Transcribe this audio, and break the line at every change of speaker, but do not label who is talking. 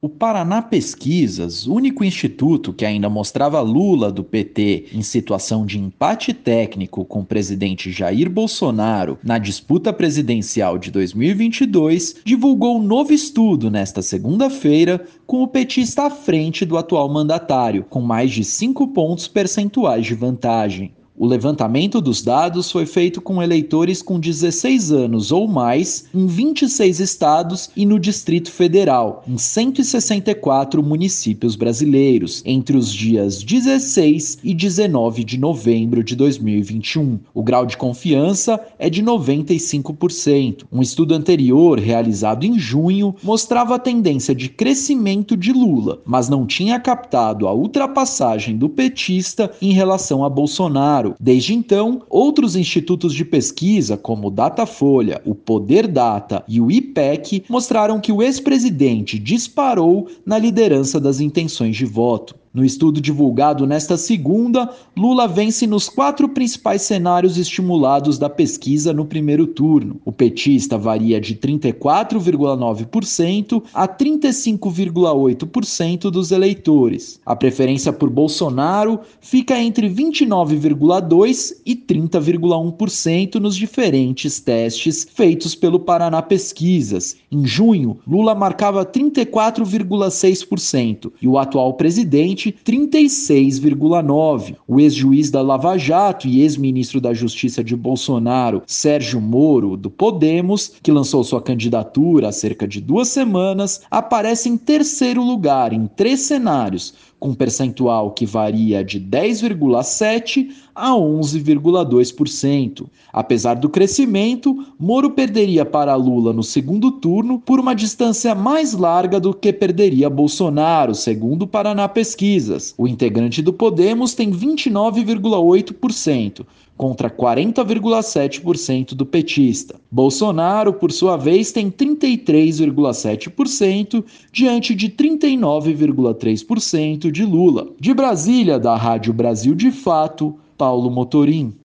O Paraná Pesquisas, único instituto que ainda mostrava Lula do PT em situação de empate técnico com o presidente Jair Bolsonaro na disputa presidencial de 2022, divulgou um novo estudo nesta segunda-feira com o petista à frente do atual mandatário, com mais de 5 pontos percentuais de vantagem. O levantamento dos dados foi feito com eleitores com 16 anos ou mais em 26 estados e no Distrito Federal, em 164 municípios brasileiros, entre os dias 16 e 19 de novembro de 2021. O grau de confiança é de 95%. Um estudo anterior, realizado em junho, mostrava a tendência de crescimento de Lula, mas não tinha captado a ultrapassagem do petista em relação a Bolsonaro Desde então, outros institutos de pesquisa, como o Datafolha, o Poder Data e o IPEC, mostraram que o ex-presidente disparou na liderança das intenções de voto. No estudo divulgado nesta segunda, Lula vence nos quatro principais cenários estimulados da pesquisa no primeiro turno. O petista varia de 34,9% a 35,8% dos eleitores. A preferência por Bolsonaro fica entre 29,2% e 30,1% nos diferentes testes feitos pelo Paraná Pesquisas. Em junho, Lula marcava 34,6% e o atual presidente 36,9. O ex-juiz da Lava Jato e ex-ministro da Justiça de Bolsonaro, Sérgio Moro, do Podemos, que lançou sua candidatura há cerca de duas semanas, aparece em terceiro lugar em três cenários, com percentual que varia de 10,7% a 11,2%. Apesar do crescimento, Moro perderia para Lula no segundo turno por uma distância mais larga do que perderia Bolsonaro, segundo Paraná Pesquisas. O integrante do Podemos tem 29,8%, contra 40,7% do petista. Bolsonaro, por sua vez, tem 33,7% diante de 39,3% de Lula. De Brasília, da Rádio Brasil de Fato, Paulo Motorim.